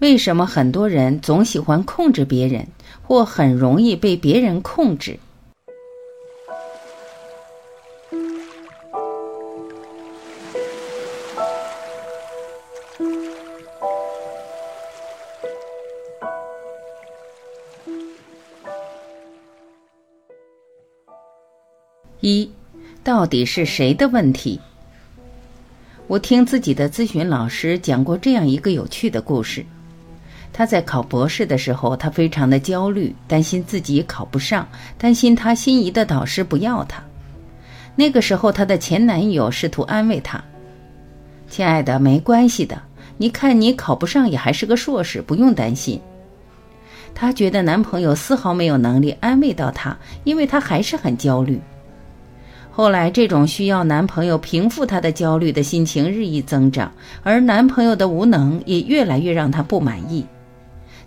为什么很多人总喜欢控制别人，或很容易被别人控制？一，到底是谁的问题？我听自己的咨询老师讲过这样一个有趣的故事。他在考博士的时候，他非常的焦虑，担心自己考不上，担心他心仪的导师不要他。那个时候，她的前男友试图安慰她：“亲爱的，没关系的，你看你考不上也还是个硕士，不用担心。”她觉得男朋友丝毫没有能力安慰到她，因为她还是很焦虑。后来，这种需要男朋友平复她的焦虑的心情日益增长，而男朋友的无能也越来越让她不满意。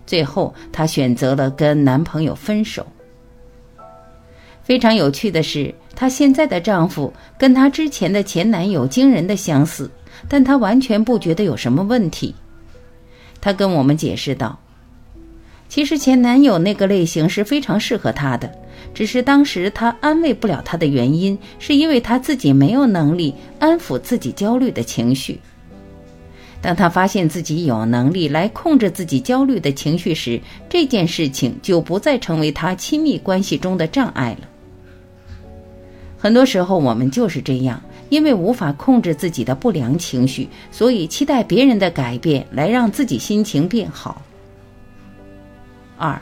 最后，她选择了跟男朋友分手。非常有趣的是，她现在的丈夫跟她之前的前男友惊人的相似，但她完全不觉得有什么问题。她跟我们解释道：“其实前男友那个类型是非常适合她的。”只是当时她安慰不了她的原因，是因为她自己没有能力安抚自己焦虑的情绪。当他发现自己有能力来控制自己焦虑的情绪时，这件事情就不再成为他亲密关系中的障碍了。很多时候我们就是这样，因为无法控制自己的不良情绪，所以期待别人的改变来让自己心情变好。二，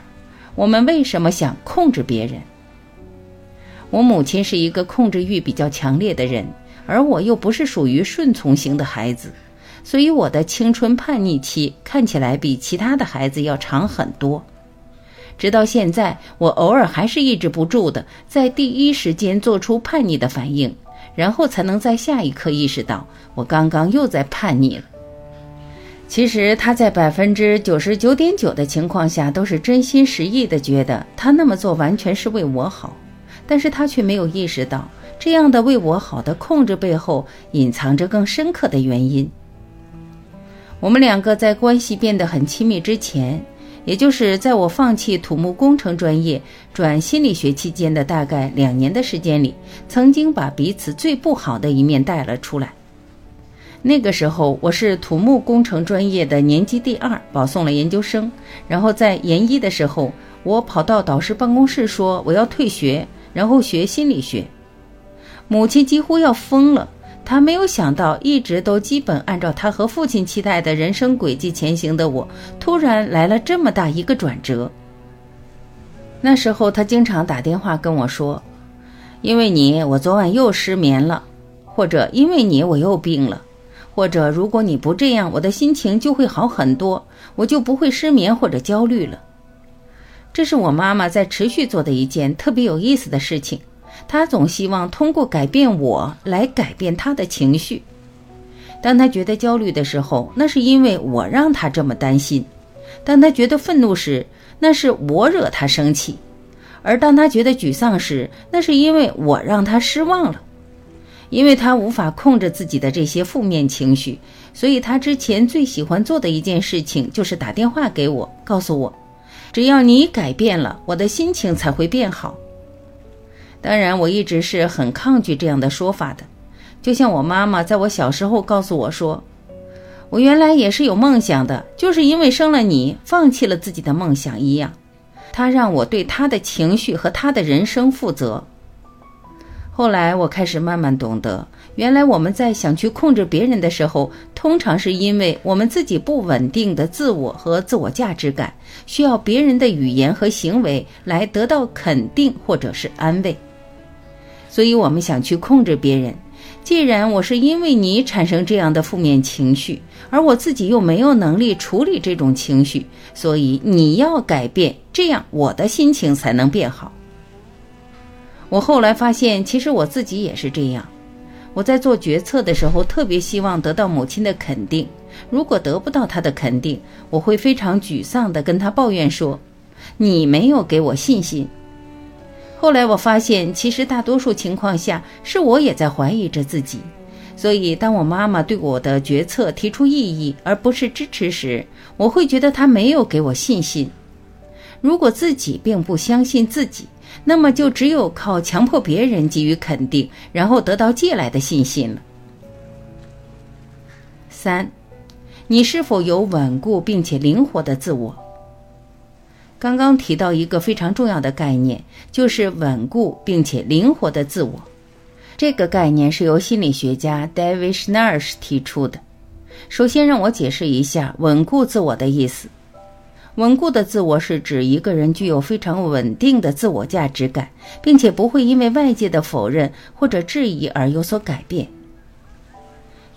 我们为什么想控制别人？我母亲是一个控制欲比较强烈的人，而我又不是属于顺从型的孩子，所以我的青春叛逆期看起来比其他的孩子要长很多。直到现在，我偶尔还是抑制不住的，在第一时间做出叛逆的反应，然后才能在下一刻意识到我刚刚又在叛逆了。其实他在百分之九十九点九的情况下都是真心实意的，觉得他那么做完全是为我好。但是他却没有意识到，这样的为我好的控制背后隐藏着更深刻的原因。我们两个在关系变得很亲密之前，也就是在我放弃土木工程专业转心理学期间的大概两年的时间里，曾经把彼此最不好的一面带了出来。那个时候我是土木工程专业的年级第二，保送了研究生。然后在研一的时候，我跑到导师办公室说我要退学。然后学心理学，母亲几乎要疯了。他没有想到，一直都基本按照他和父亲期待的人生轨迹前行的我，突然来了这么大一个转折。那时候，他经常打电话跟我说：“因为你，我昨晚又失眠了；或者因为你，我又病了；或者如果你不这样，我的心情就会好很多，我就不会失眠或者焦虑了。”这是我妈妈在持续做的一件特别有意思的事情。他总希望通过改变我来改变他的情绪。当他觉得焦虑的时候，那是因为我让他这么担心；当他觉得愤怒时，那是我惹他生气；而当他觉得沮丧时，那是因为我让他失望了。因为他无法控制自己的这些负面情绪，所以他之前最喜欢做的一件事情就是打电话给我，告诉我。只要你改变了，我的心情才会变好。当然，我一直是很抗拒这样的说法的。就像我妈妈在我小时候告诉我说：“我原来也是有梦想的，就是因为生了你，放弃了自己的梦想一样。”她让我对她的情绪和她的人生负责。后来，我开始慢慢懂得。原来我们在想去控制别人的时候，通常是因为我们自己不稳定的自我和自我价值感，需要别人的语言和行为来得到肯定或者是安慰。所以，我们想去控制别人。既然我是因为你产生这样的负面情绪，而我自己又没有能力处理这种情绪，所以你要改变，这样我的心情才能变好。我后来发现，其实我自己也是这样。我在做决策的时候，特别希望得到母亲的肯定。如果得不到她的肯定，我会非常沮丧地跟她抱怨说：“你没有给我信心。”后来我发现，其实大多数情况下是我也在怀疑着自己，所以，当我妈妈对我的决策提出异议而不是支持时，我会觉得她没有给我信心。如果自己并不相信自己，那么就只有靠强迫别人给予肯定，然后得到借来的信心了。三，你是否有稳固并且灵活的自我？刚刚提到一个非常重要的概念，就是稳固并且灵活的自我。这个概念是由心理学家 David Schnarch 提出的。首先，让我解释一下稳固自我的意思。稳固的自我是指一个人具有非常稳定的自我价值感，并且不会因为外界的否认或者质疑而有所改变。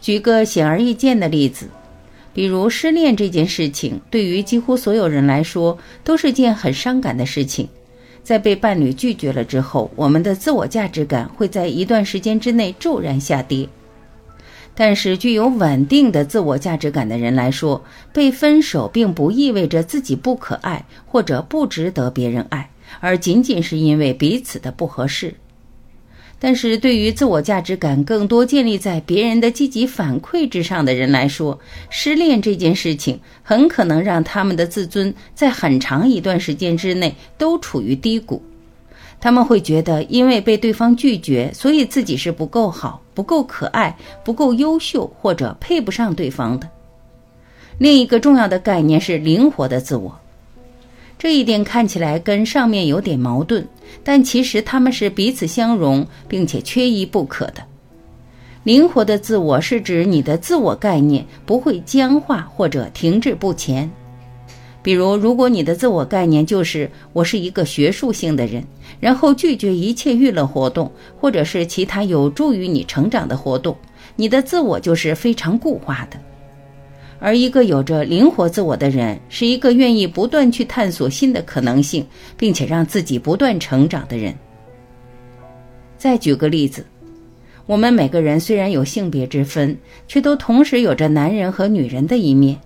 举个显而易见的例子，比如失恋这件事情，对于几乎所有人来说都是件很伤感的事情。在被伴侣拒绝了之后，我们的自我价值感会在一段时间之内骤然下跌。但是，具有稳定的自我价值感的人来说，被分手并不意味着自己不可爱或者不值得别人爱，而仅仅是因为彼此的不合适。但是对于自我价值感更多建立在别人的积极反馈之上的人来说，失恋这件事情很可能让他们的自尊在很长一段时间之内都处于低谷。他们会觉得，因为被对方拒绝，所以自己是不够好、不够可爱、不够优秀，或者配不上对方的。另一个重要的概念是灵活的自我，这一点看起来跟上面有点矛盾，但其实他们是彼此相容，并且缺一不可的。灵活的自我是指你的自我概念不会僵化或者停滞不前。比如，如果你的自我概念就是我是一个学术性的人，然后拒绝一切娱乐活动或者是其他有助于你成长的活动，你的自我就是非常固化的。而一个有着灵活自我的人，是一个愿意不断去探索新的可能性，并且让自己不断成长的人。再举个例子，我们每个人虽然有性别之分，却都同时有着男人和女人的一面。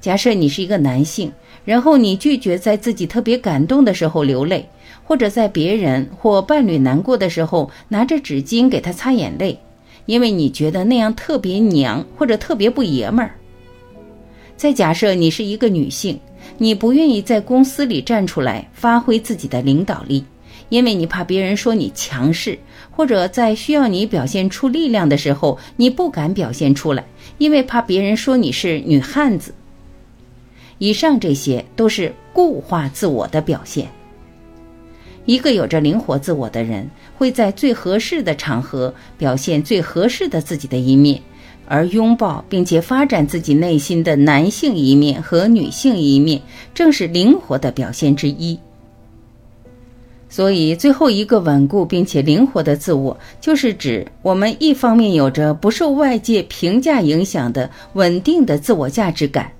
假设你是一个男性，然后你拒绝在自己特别感动的时候流泪，或者在别人或伴侣难过的时候拿着纸巾给他擦眼泪，因为你觉得那样特别娘或者特别不爷们儿。再假设你是一个女性，你不愿意在公司里站出来发挥自己的领导力，因为你怕别人说你强势，或者在需要你表现出力量的时候你不敢表现出来，因为怕别人说你是女汉子。以上这些都是固化自我的表现。一个有着灵活自我的人，会在最合适的场合表现最合适的自己的一面，而拥抱并且发展自己内心的男性一面和女性一面，正是灵活的表现之一。所以，最后一个稳固并且灵活的自我，就是指我们一方面有着不受外界评价影响的稳定的自我价值感。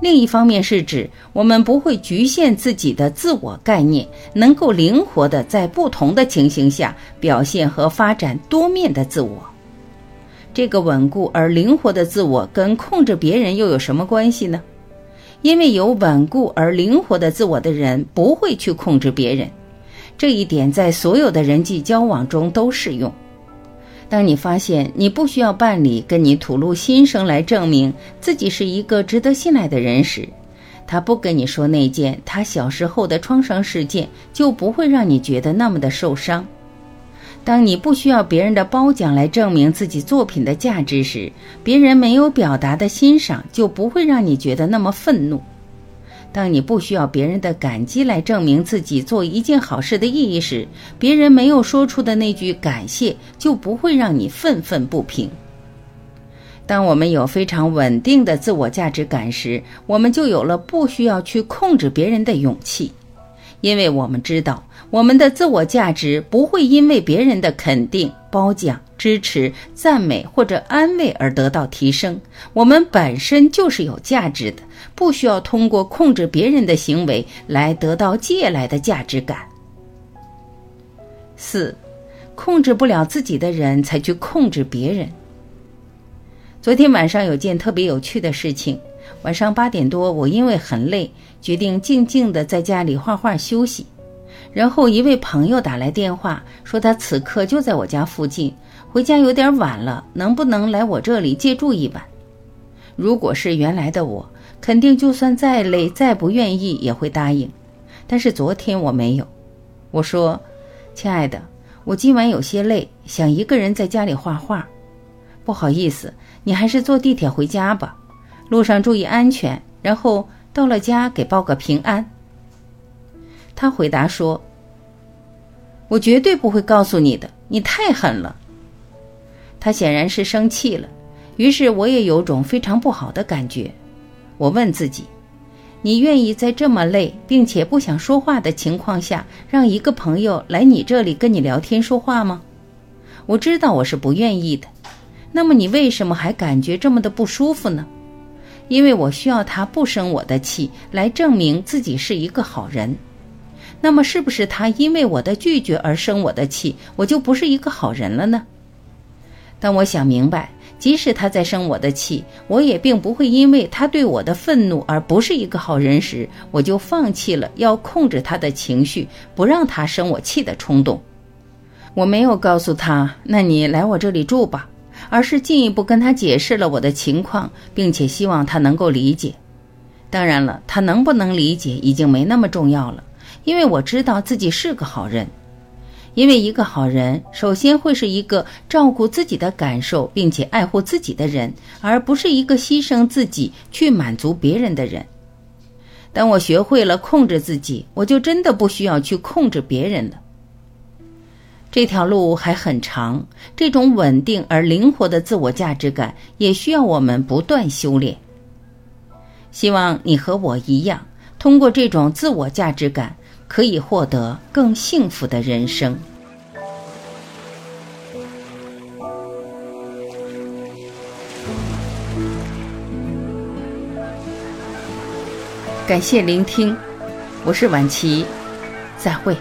另一方面是指我们不会局限自己的自我概念，能够灵活的在不同的情形下表现和发展多面的自我。这个稳固而灵活的自我跟控制别人又有什么关系呢？因为有稳固而灵活的自我的人不会去控制别人，这一点在所有的人际交往中都适用。当你发现你不需要伴侣跟你吐露心声来证明自己是一个值得信赖的人时，他不跟你说那件他小时候的创伤事件，就不会让你觉得那么的受伤。当你不需要别人的褒奖来证明自己作品的价值时，别人没有表达的欣赏就不会让你觉得那么愤怒。当你不需要别人的感激来证明自己做一件好事的意义时，别人没有说出的那句感谢就不会让你愤愤不平。当我们有非常稳定的自我价值感时，我们就有了不需要去控制别人的勇气，因为我们知道我们的自我价值不会因为别人的肯定、褒奖、支持、赞美或者安慰而得到提升。我们本身就是有价值的。不需要通过控制别人的行为来得到借来的价值感。四，控制不了自己的人才去控制别人。昨天晚上有件特别有趣的事情，晚上八点多，我因为很累，决定静静的在家里画画休息。然后一位朋友打来电话，说他此刻就在我家附近，回家有点晚了，能不能来我这里借住一晚？如果是原来的我，肯定就算再累、再不愿意也会答应。但是昨天我没有，我说：“亲爱的，我今晚有些累，想一个人在家里画画。不好意思，你还是坐地铁回家吧，路上注意安全。然后到了家给报个平安。”他回答说：“我绝对不会告诉你的，你太狠了。”他显然是生气了。于是我也有种非常不好的感觉。我问自己：“你愿意在这么累并且不想说话的情况下，让一个朋友来你这里跟你聊天说话吗？”我知道我是不愿意的。那么你为什么还感觉这么的不舒服呢？因为我需要他不生我的气，来证明自己是一个好人。那么是不是他因为我的拒绝而生我的气，我就不是一个好人了呢？当我想明白，即使他在生我的气，我也并不会因为他对我的愤怒而不是一个好人时，我就放弃了要控制他的情绪，不让他生我气的冲动。我没有告诉他，那你来我这里住吧，而是进一步跟他解释了我的情况，并且希望他能够理解。当然了，他能不能理解已经没那么重要了，因为我知道自己是个好人。因为一个好人，首先会是一个照顾自己的感受并且爱护自己的人，而不是一个牺牲自己去满足别人的人。当我学会了控制自己，我就真的不需要去控制别人了。这条路还很长，这种稳定而灵活的自我价值感也需要我们不断修炼。希望你和我一样，通过这种自我价值感。可以获得更幸福的人生。感谢聆听，我是晚琪，再会。